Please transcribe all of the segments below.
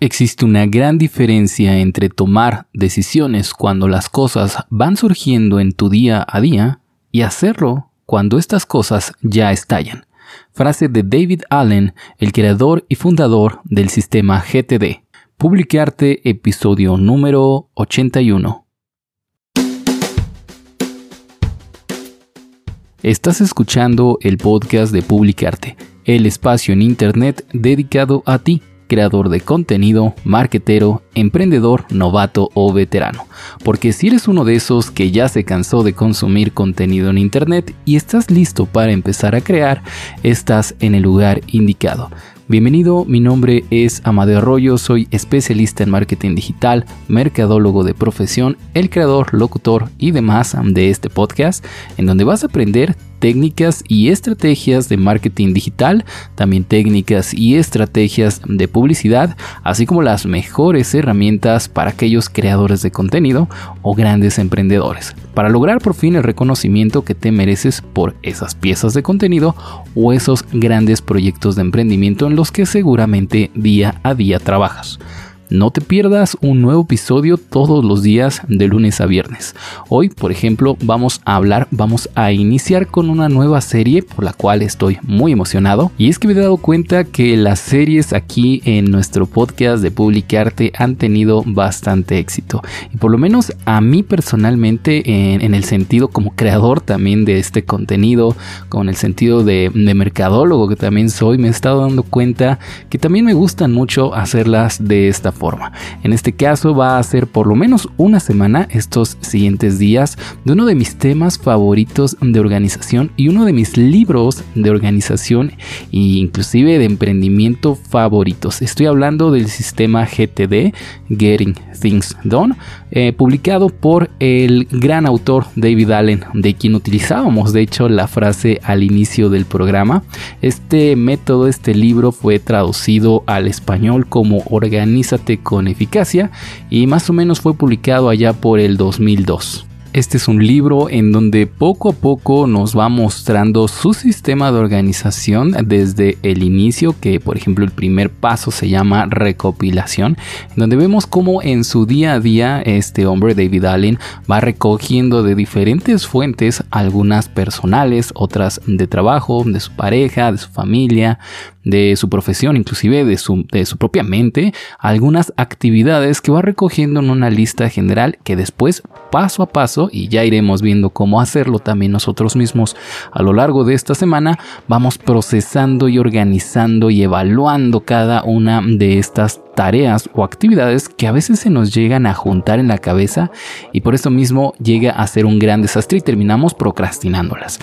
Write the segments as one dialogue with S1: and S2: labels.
S1: Existe una gran diferencia entre tomar decisiones cuando las cosas van surgiendo en tu día a día y hacerlo cuando estas cosas ya estallan. Frase de David Allen, el creador y fundador del sistema GTD. Publicarte episodio número 81. Estás escuchando el podcast de Publicarte, el espacio en Internet dedicado a ti creador de contenido, marketero, emprendedor, novato o veterano. Porque si eres uno de esos que ya se cansó de consumir contenido en Internet y estás listo para empezar a crear, estás en el lugar indicado. Bienvenido, mi nombre es Amadeo Arroyo, soy especialista en marketing digital, mercadólogo de profesión, el creador, locutor y demás de este podcast, en donde vas a aprender técnicas y estrategias de marketing digital, también técnicas y estrategias de publicidad, así como las mejores herramientas para aquellos creadores de contenido o grandes emprendedores, para lograr por fin el reconocimiento que te mereces por esas piezas de contenido o esos grandes proyectos de emprendimiento en los que seguramente día a día trabajas. No te pierdas un nuevo episodio todos los días de lunes a viernes. Hoy, por ejemplo, vamos a hablar, vamos a iniciar con una nueva serie por la cual estoy muy emocionado. Y es que me he dado cuenta que las series aquí en nuestro podcast de Publicarte han tenido bastante éxito. Y por lo menos a mí personalmente, en, el sentido como creador también de este contenido, con el sentido de, de mercadólogo que también soy, me he estado dando cuenta que también me gustan mucho hacerlas de esta En este caso va a ser por lo menos una semana estos siguientes días de uno de mis temas favoritos de organización y uno de mis libros de organización e inclusive de emprendimiento favoritos. Estoy hablando del sistema GTD, Getting Things Done, eh, publicado por el gran autor David Allen, de quien utilizábamos de hecho la frase al inicio del programa. Este método, este libro fue traducido al español como Organízate con eficacia y más o menos fue publicado allá por el 2002. Este es un libro en donde poco a poco nos va mostrando su sistema de organización desde el inicio, que por ejemplo el primer paso se llama recopilación, donde vemos cómo en su día a día este hombre David Allen va recogiendo de diferentes fuentes, algunas personales, otras de trabajo, de su pareja, de su familia, de su profesión, inclusive de su, de su propia mente, algunas actividades que va recogiendo en una lista general que después paso a paso, y ya iremos viendo cómo hacerlo también nosotros mismos a lo largo de esta semana, vamos procesando y organizando y evaluando cada una de estas tareas o actividades que a veces se nos llegan a juntar en la cabeza y por eso mismo llega a ser un gran desastre y terminamos procrastinándolas.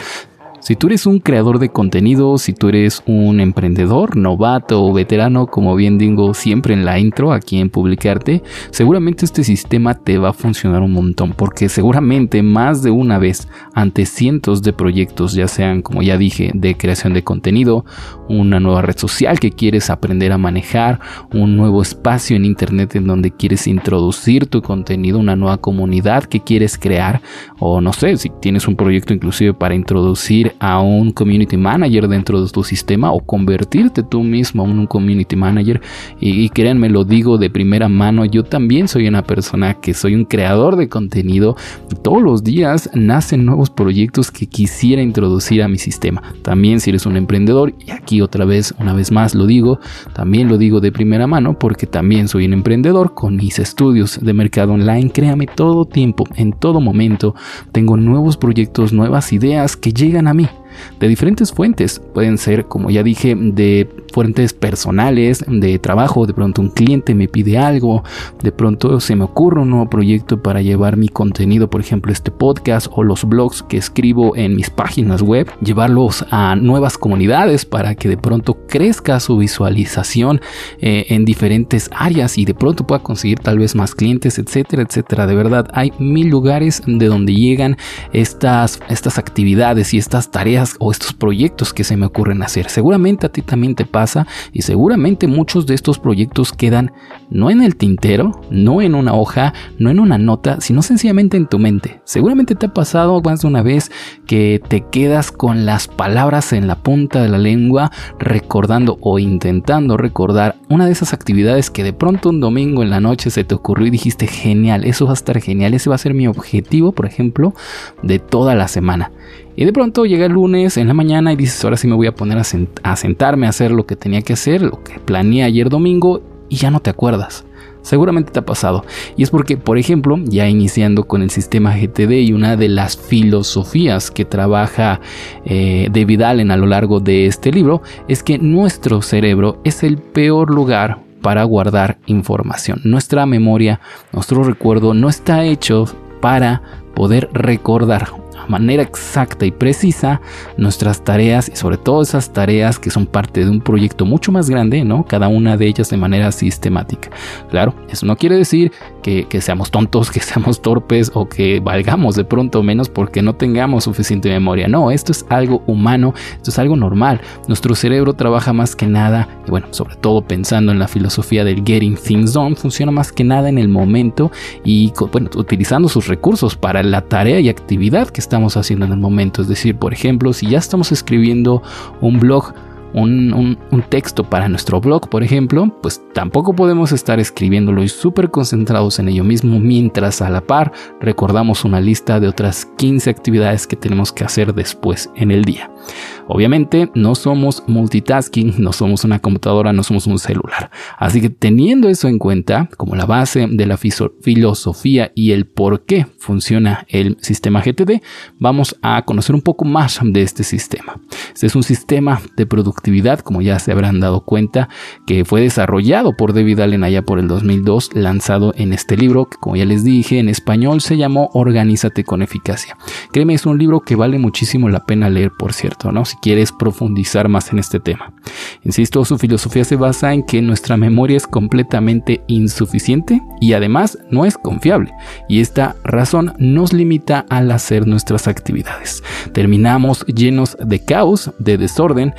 S1: Si tú eres un creador de contenido, si tú eres un emprendedor, novato o veterano, como bien digo siempre en la intro aquí en Publicarte, seguramente este sistema te va a funcionar un montón, porque seguramente más de una vez ante cientos de proyectos, ya sean como ya dije, de creación de contenido, una nueva red social que quieres aprender a manejar, un nuevo espacio en internet en donde quieres introducir tu contenido, una nueva comunidad que quieres crear, o no sé, si tienes un proyecto inclusive para introducir a un community manager dentro de tu sistema o convertirte tú mismo en un community manager. Y, créanme, lo digo de primera mano, yo también soy una persona que soy un creador de contenido. Todos los días nacen nuevos proyectos que quisiera introducir a mi sistema. También si eres un emprendedor, y aquí otra vez, una vez más lo digo, también lo digo de primera mano porque también soy un emprendedor con mis estudios de mercado online. Créame, todo tiempo, en todo momento, tengo nuevos proyectos, nuevas ideas que llegan a mí Bye. De diferentes fuentes. Pueden ser, como ya dije, de fuentes personales, de trabajo, de pronto un cliente me pide algo, de pronto se me ocurre un nuevo proyecto para llevar mi contenido, por ejemplo, este podcast o los blogs que escribo en mis páginas web, llevarlos a nuevas comunidades para que de pronto crezca su visualización eh, en diferentes áreas y de pronto pueda conseguir tal vez más clientes, etcétera, etcétera. De verdad, hay mil lugares de donde llegan estas, estas actividades y estas tareas o estos proyectos que se me ocurren hacer. Seguramente a ti también te pasa y seguramente muchos de estos proyectos quedan no en el tintero, no en una hoja, no en una nota, sino sencillamente en tu mente. Seguramente te ha pasado más de una vez que te quedas con las palabras en la punta de la lengua recordando o intentando recordar una de esas actividades que de pronto un domingo en la noche se te ocurrió y dijiste genial, eso va a estar genial, ese va a ser mi objetivo, por ejemplo, de toda la semana. Y de pronto llega el lunes en la mañana y dices, ahora sí me voy a poner a, sentarme a hacer lo que tenía que hacer, lo que planeé ayer domingo y ya no te acuerdas. Seguramente te ha pasado. Y es porque, por ejemplo, ya iniciando con el sistema GTD y una de las filosofías que trabaja eh, David Allen a lo largo de este libro, es que nuestro cerebro es el peor lugar para guardar información. Nuestra memoria, nuestro recuerdo no está hecho para poder recordar manera exacta y precisa nuestras tareas y sobre todo esas tareas que son parte de un proyecto mucho más grande, ¿no? Cada una de ellas de manera sistemática. Claro, eso no quiere decir que, seamos tontos, que seamos torpes o que valgamos de pronto menos porque no tengamos suficiente memoria. No, esto es algo humano, esto es algo normal. Nuestro cerebro trabaja más que nada, y bueno, sobre todo pensando en la filosofía del getting things done, funciona más que nada en el momento y bueno, utilizando sus recursos para la tarea y actividad que está estamos haciendo en el momento. Es decir, por ejemplo, si ya estamos escribiendo un blog un, texto para nuestro blog, por ejemplo, pues tampoco podemos estar escribiéndolo y súper concentrados en ello mismo mientras a la par recordamos una lista de otras 15 actividades que tenemos que hacer después en el día. Obviamente no somos multitasking, no somos una computadora, no somos un celular. Así que teniendo eso en cuenta como la base de la filosofía y el por qué funciona el sistema GTD, vamos a conocer un poco más de este sistema. Este es un sistema de productividad, como ya se habrán dado cuenta, que fue desarrollado por David Allen allá por el 2002, lanzado en este libro, que como ya les dije, en español se llamó Organízate con eficacia. Créeme, es un libro que vale muchísimo la pena leer, por cierto, ¿no? Si quieres profundizar más en este tema. Insisto, su filosofía se basa en que nuestra memoria es completamente insuficiente y además no es confiable. Y esta razón nos limita al hacer nuestras actividades. Terminamos llenos de caos, de desorden,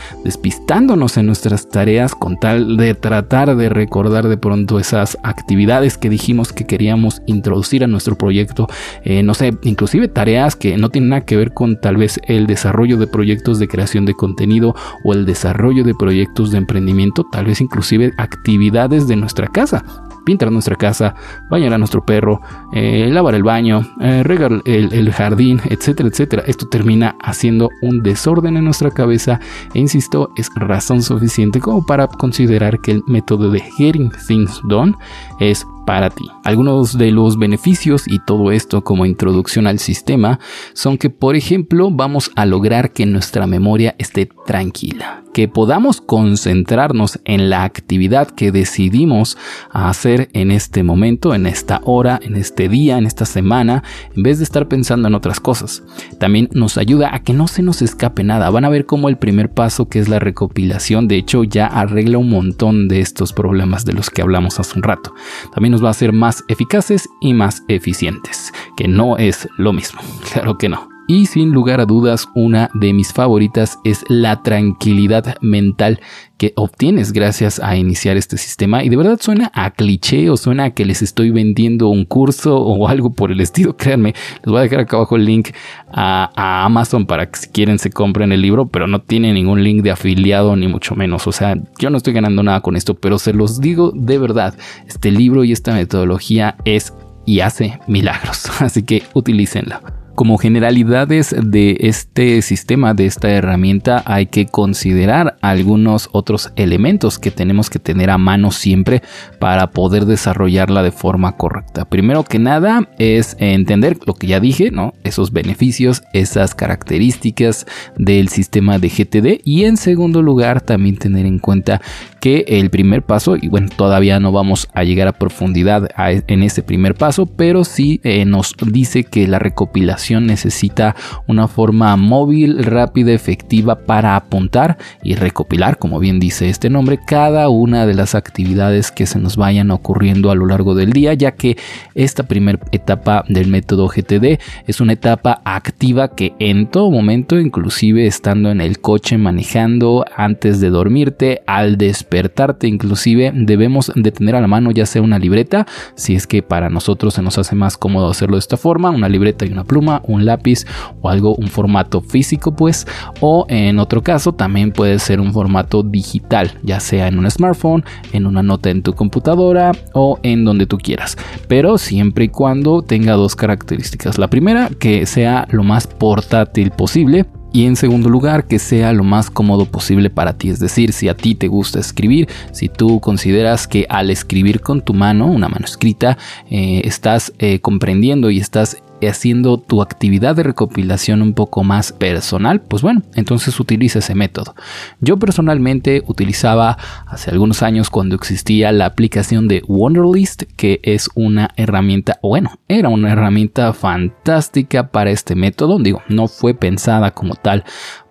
S1: despistándonos en nuestras tareas con tal de tratar de recordar de pronto esas actividades que dijimos que queríamos introducir a nuestro proyecto. Eh, no sé, inclusive tareas que no tienen nada que ver con tal vez el desarrollo de proyectos de creación de contenido o el desarrollo de proyectos de emprendimiento, tal vez inclusive actividades de nuestra casa pintar nuestra casa, bañar a nuestro perro, eh, lavar el baño, eh, regar el, jardín, etcétera, etcétera. Esto termina haciendo un desorden en nuestra cabeza e insisto, es razón suficiente como para considerar que el método de Getting Things Done es para ti. Algunos de los beneficios y todo esto como introducción al sistema son que, por ejemplo, vamos a lograr que nuestra memoria esté tranquila, que podamos concentrarnos en la actividad que decidimos hacer en este momento, en esta hora, en este día, en esta semana, en vez de estar pensando en otras cosas. También nos ayuda a que no se nos escape nada. Van a ver cómo el primer paso, que es la recopilación, de hecho ya arregla un montón de estos problemas de los que hablamos hace un rato. También va a ser más eficaces y más eficientes, que no es lo mismo, claro que no. Y sin lugar a dudas, una de mis favoritas es la tranquilidad mental que obtienes gracias a iniciar este sistema. Y de verdad suena a cliché o suena a que les estoy vendiendo un curso o algo por el estilo. Créanme, les voy a dejar acá abajo el link a, Amazon para que si quieren se compren el libro, pero no tiene ningún link de afiliado ni mucho menos. O sea, yo no estoy ganando nada con esto, pero se los digo de verdad. Este libro y esta metodología es y hace milagros. Así que utilícenla. Como generalidades de este sistema, de esta herramienta, hay que considerar algunos otros elementos que tenemos que tener a mano siempre para poder desarrollarla de forma correcta. Primero que nada es entender lo que ya dije, ¿no? Esos beneficios, esas características del sistema de GTD y en segundo lugar también tener en cuenta que el primer paso, y bueno, todavía no vamos a llegar a profundidad en ese primer paso, pero sí eh, nos dice que la recopilación necesita una forma móvil, rápida, efectiva para apuntar y recopilar, como bien dice este nombre, cada una de las actividades que se nos vayan ocurriendo a lo largo del día, ya que esta primera etapa del método GTD es una etapa activa que en todo momento, inclusive estando en el coche manejando, antes de dormirte, al despertarte, inclusive debemos de tener a la mano ya sea una libreta, si es que para nosotros se nos hace más cómodo hacerlo de esta forma, una libreta y una un lápiz o algo, un formato físico pues, o en otro caso también puede ser un formato digital, ya sea en un smartphone, en una nota en tu computadora o en donde tú quieras, pero siempre y cuando tenga dos características. La primera, que sea lo más portátil posible y en segundo lugar que sea lo más cómodo posible para ti. Es decir, si a ti te gusta escribir, si tú consideras que al escribir con tu mano, una mano escrita, eh, estás eh, comprendiendo y estás haciendo tu actividad de recopilación un poco más personal, pues bueno, entonces utiliza ese método. Yo personalmente utilizaba hace algunos años cuando existía la aplicación de Wonderlist, que es una herramienta, bueno, era una herramienta fantástica para este método, digo, no fue pensada como tal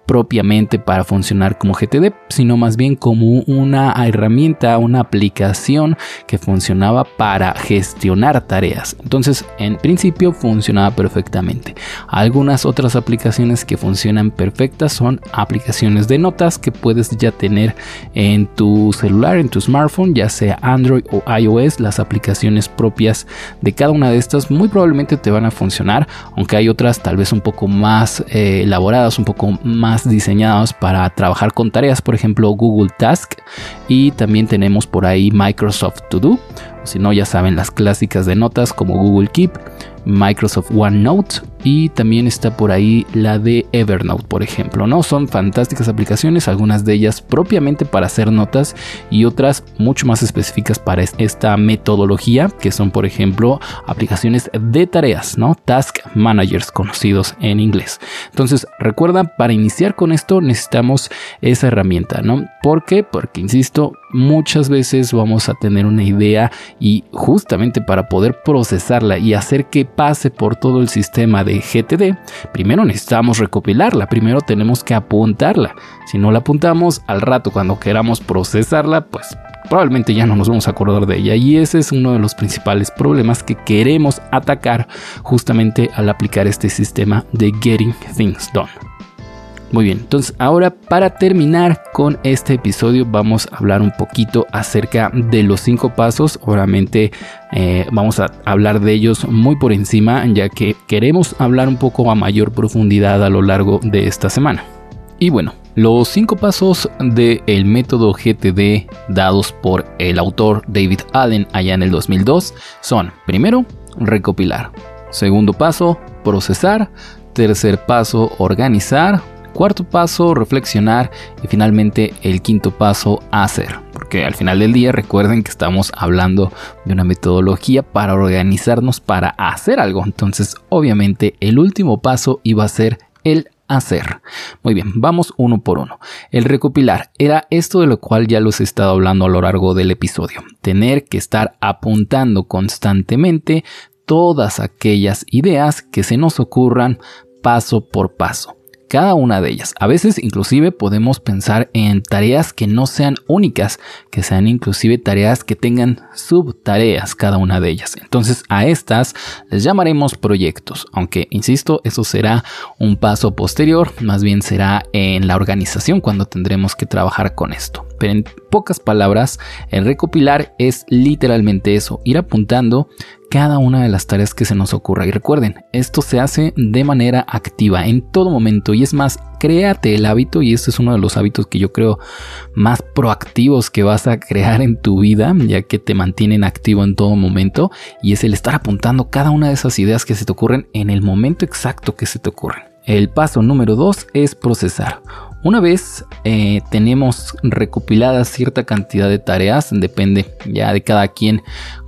S1: propiamente para funcionar como GTD, sino más bien como una herramienta, una aplicación que funcionaba para gestionar tareas. Entonces, en principio funcionaba perfectamente. Algunas otras aplicaciones que funcionan perfectas son aplicaciones de notas que puedes ya tener en tu celular, en tu smartphone, ya sea Android o iOS. Las aplicaciones propias de cada una de estas muy probablemente te van a funcionar, aunque hay otras tal vez un poco más eh, elaboradas, un poco más diseñados para trabajar con tareas, por ejemplo Google Task y también tenemos por ahí Microsoft To Do, si no ya saben las clásicas de notas como Google Keep, Microsoft OneNote y también está por ahí la de Evernote, por ejemplo, ¿no? Son fantásticas aplicaciones, algunas de ellas propiamente para hacer notas y otras mucho más específicas para esta metodología, que son, por ejemplo, aplicaciones de tareas, ¿no? Task Managers conocidos en inglés. Entonces, recuerda, para iniciar con esto necesitamos esa herramienta, ¿no? ¿Por qué? Porque, insisto, muchas veces vamos a tener una idea y justamente para poder procesarla y hacer que pase por todo el sistema de GTD, primero necesitamos recopilarla, primero tenemos que apuntarla. Si no la apuntamos al rato cuando queramos procesarla, pues probablemente ya no nos vamos a acordar de ella y ese es uno de los principales problemas que queremos atacar justamente al aplicar este sistema de Getting Things Done. Muy bien, entonces ahora para terminar con este episodio vamos a hablar un poquito acerca de los cinco pasos. Obviamente eh, vamos a hablar de ellos muy por encima ya que queremos hablar un poco a mayor profundidad a lo largo de esta semana. Y bueno, los cinco pasos del método GTD dados por el autor David Allen allá en el 2002 son, primero, recopilar. Segundo paso, procesar. Tercer paso, organizar. Cuarto paso, reflexionar. Y finalmente el quinto paso, hacer. Porque al final del día recuerden que estamos hablando de una metodología para organizarnos para hacer algo. Entonces obviamente el último paso iba a ser el hacer. Muy bien, vamos uno por uno. El recopilar era esto de lo cual ya los he estado hablando a lo largo del episodio. Tener que estar apuntando constantemente todas aquellas ideas que se nos ocurran paso por paso cada una de ellas. A veces inclusive podemos pensar en tareas que no sean únicas, que sean inclusive tareas que tengan subtareas cada una de ellas. Entonces a estas les llamaremos proyectos, aunque insisto, eso será un paso posterior, más bien será en la organización cuando tendremos que trabajar con esto. Pero pocas palabras, el recopilar es literalmente eso, ir apuntando cada una de las tareas que se nos ocurra. Y recuerden, esto se hace de manera activa en todo momento. Y es más, créate el hábito, y este es uno de los hábitos que yo creo más proactivos que vas a crear en tu vida, ya que te mantienen activo en todo momento. Y es el estar apuntando cada una de esas ideas que se te ocurren en el momento exacto que se te ocurren. El paso número dos es procesar. Una vez eh, tenemos recopilada cierta cantidad de tareas, depende ya de cada quien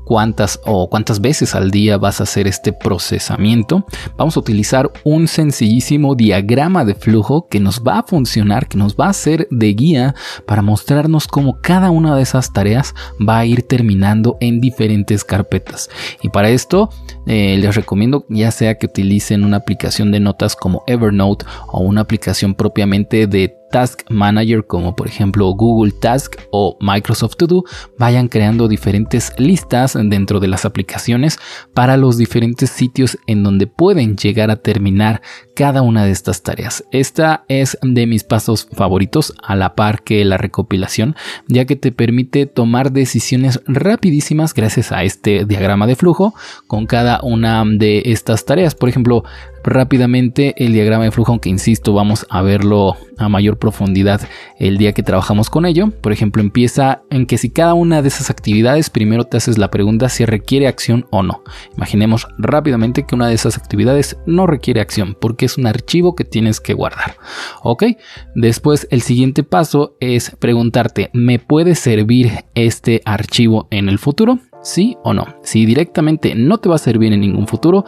S1: cuántas o cuántas veces al día vas a hacer este procesamiento, vamos a utilizar un sencillísimo diagrama de flujo que nos va a funcionar, que nos va a ser de guía para mostrarnos cómo cada una de esas tareas va a ir terminando en diferentes carpetas. Y para esto eh, les recomiendo ya sea que utilicen una aplicación de notas como Evernote o una aplicación propiamente de Task Manager como por ejemplo Google Task o Microsoft To Do vayan creando diferentes listas dentro de las aplicaciones para los diferentes sitios en donde pueden llegar a terminar cada una de estas tareas. Esta es de mis pasos favoritos a la par que la recopilación ya que te permite tomar decisiones rapidísimas gracias a este diagrama de flujo con cada una de estas tareas. Por ejemplo, rápidamente el diagrama de flujo, aunque insisto, vamos a verlo a mayor profundidad el día que trabajamos con ello. Por ejemplo, empieza en que si cada una de esas actividades primero te haces la pregunta si requiere acción o no. Imaginemos rápidamente que una de esas actividades no requiere acción porque es un archivo que tienes que guardar. Ok, después el siguiente paso es preguntarte, ¿me puede servir este archivo en el futuro? Sí o no. Si directamente no te va a servir en ningún futuro,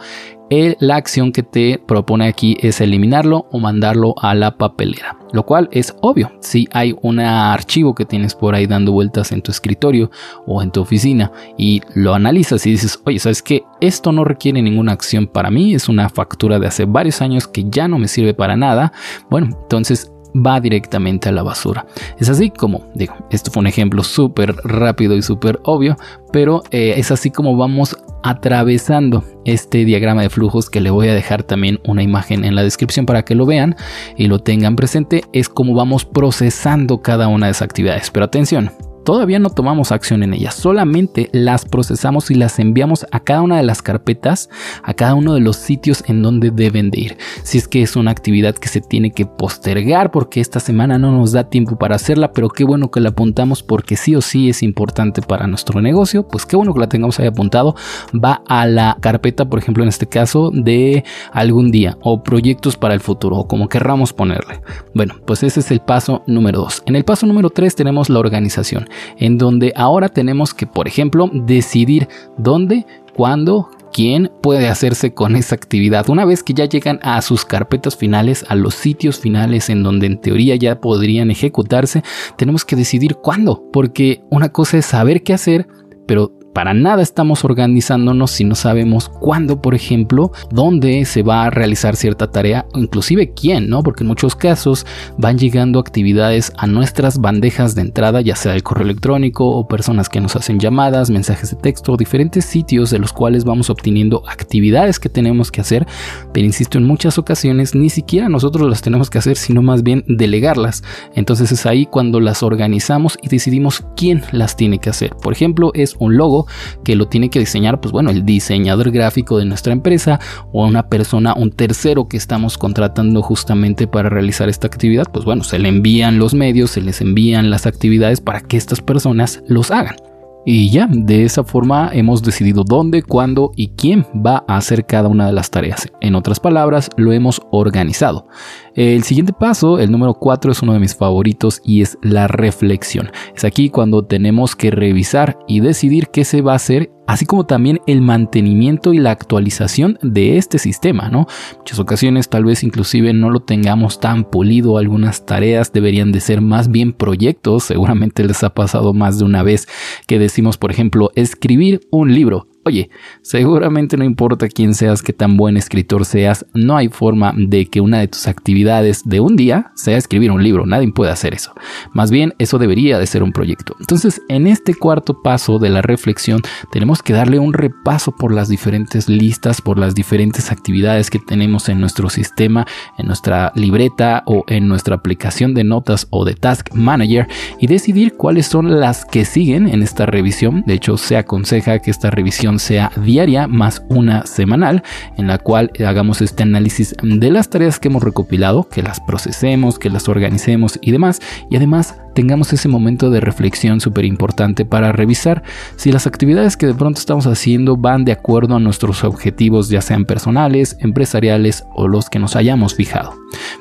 S1: la acción que te propone aquí es eliminarlo o mandarlo a la papelera. Lo cual es obvio. Si hay un archivo que tienes por ahí dando vueltas en tu escritorio o en tu oficina y lo analizas y dices, oye, ¿sabes qué? Esto no requiere ninguna acción para mí. Es una factura de hace varios años que ya no me sirve para nada. Bueno, entonces va directamente a la basura. Es así como, digo, esto fue un ejemplo súper rápido y súper obvio, pero eh, es así como vamos atravesando este diagrama de flujos que le voy a dejar también una imagen en la descripción para que lo vean y lo tengan presente. Es como vamos procesando cada una de esas actividades. Pero atención, Todavía no tomamos acción en ellas, solamente las procesamos y las enviamos a cada una de las carpetas, a cada uno de los sitios en donde deben de ir. Si es que es una actividad que se tiene que postergar porque esta semana no nos da tiempo para hacerla, pero qué bueno que la apuntamos porque sí o sí es importante para nuestro negocio, pues qué bueno que la tengamos ahí apuntado. Va a la carpeta, por ejemplo, en este caso, de algún día o proyectos para el futuro o como querramos ponerle. Bueno, pues ese es el paso número 2. En el paso número 3 tenemos la organización en donde ahora tenemos que, por ejemplo, decidir dónde, cuándo, quién puede hacerse con esa actividad. Una vez que ya llegan a sus carpetas finales, a los sitios finales en donde en teoría ya podrían ejecutarse, tenemos que decidir cuándo, porque una cosa es saber qué hacer, pero para nada estamos organizándonos si no sabemos cuándo, por ejemplo, dónde se va a realizar cierta tarea, inclusive quién, ¿no? Porque en muchos casos van llegando actividades a nuestras bandejas de entrada, ya sea el correo electrónico o personas que nos hacen llamadas, mensajes de texto, diferentes sitios de los cuales vamos obteniendo actividades que tenemos que hacer, pero insisto, en muchas ocasiones ni siquiera nosotros las tenemos que hacer, sino más bien delegarlas. Entonces es ahí cuando las organizamos y decidimos quién las tiene que hacer. Por ejemplo, es un logo que lo tiene que diseñar, pues bueno, el diseñador gráfico de nuestra empresa o una persona, un tercero que estamos contratando justamente para realizar esta actividad, pues bueno, se le envían los medios, se les envían las actividades para que estas personas los hagan. Y ya, de esa forma hemos decidido dónde, cuándo y quién va a hacer cada una de las tareas. En otras palabras, lo hemos organizado. El siguiente paso, el número 4, es uno de mis favoritos y es la reflexión. Es aquí cuando tenemos que revisar y decidir qué se va a hacer así como también el mantenimiento y la actualización de este sistema, ¿no? Muchas ocasiones tal vez inclusive no lo tengamos tan pulido, algunas tareas deberían de ser más bien proyectos, seguramente les ha pasado más de una vez que decimos, por ejemplo, escribir un libro. Oye, seguramente no importa quién seas, qué tan buen escritor seas, no hay forma de que una de tus actividades de un día sea escribir un libro, nadie puede hacer eso. Más bien, eso debería de ser un proyecto. Entonces, en este cuarto paso de la reflexión, tenemos que darle un repaso por las diferentes listas, por las diferentes actividades que tenemos en nuestro sistema, en nuestra libreta o en nuestra aplicación de notas o de Task Manager y decidir cuáles son las que siguen en esta revisión. De hecho, se aconseja que esta revisión sea diaria más una semanal en la cual hagamos este análisis de las tareas que hemos recopilado, que las procesemos, que las organicemos y demás y además tengamos ese momento de reflexión súper importante para revisar si las actividades que de pronto estamos haciendo van de acuerdo a nuestros objetivos ya sean personales, empresariales o los que nos hayamos fijado.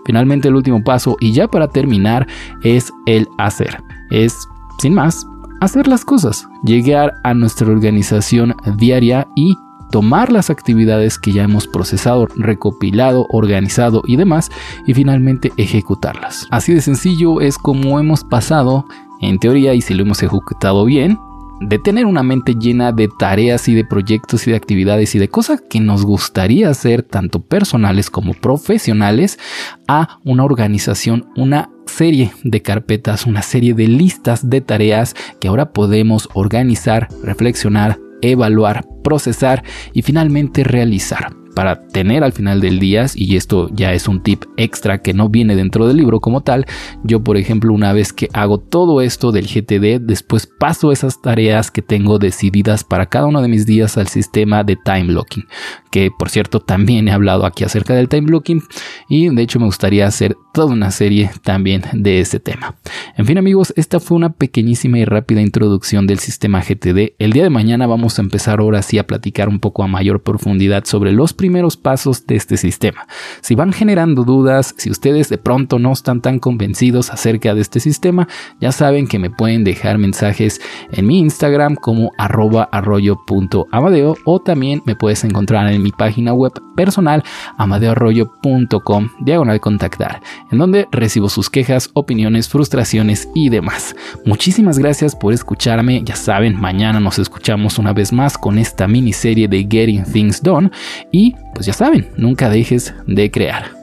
S1: Finalmente el último paso y ya para terminar es el hacer. Es sin más hacer las cosas, llegar a nuestra organización diaria y tomar las actividades que ya hemos procesado, recopilado, organizado y demás y finalmente ejecutarlas. Así de sencillo es como hemos pasado, en teoría y si lo hemos ejecutado bien, de tener una mente llena de tareas y de proyectos y de actividades y de cosas que nos gustaría hacer tanto personales como profesionales a una organización, una serie de carpetas, una serie de listas de tareas que ahora podemos organizar, reflexionar, evaluar, procesar y finalmente realizar. Para tener al final del día, y esto ya es un tip extra que no viene dentro del libro como tal, yo por ejemplo una vez que hago todo esto del GTD, después paso esas tareas que tengo decididas para cada uno de mis días al sistema de time blocking, que por cierto también he hablado aquí acerca del time blocking y de hecho me gustaría hacer toda una serie también de ese tema. En fin amigos, esta fue una pequeñísima y rápida introducción del sistema GTD. El día de mañana vamos a empezar ahora sí a platicar un poco a mayor profundidad sobre los primeros pasos de este sistema. Si van generando dudas, si ustedes de pronto no están tan convencidos acerca de este sistema, ya saben que me pueden dejar mensajes en mi Instagram como arroba arroyo.amadeo o también me puedes encontrar en mi página web personal amadeoarroyo.com diagonal contactar, en donde recibo sus quejas, opiniones, frustraciones y demás. Muchísimas gracias por escucharme, ya saben, mañana nos escuchamos una vez más con esta miniserie de Getting Things Done y pues ya saben, nunca dejes de crear.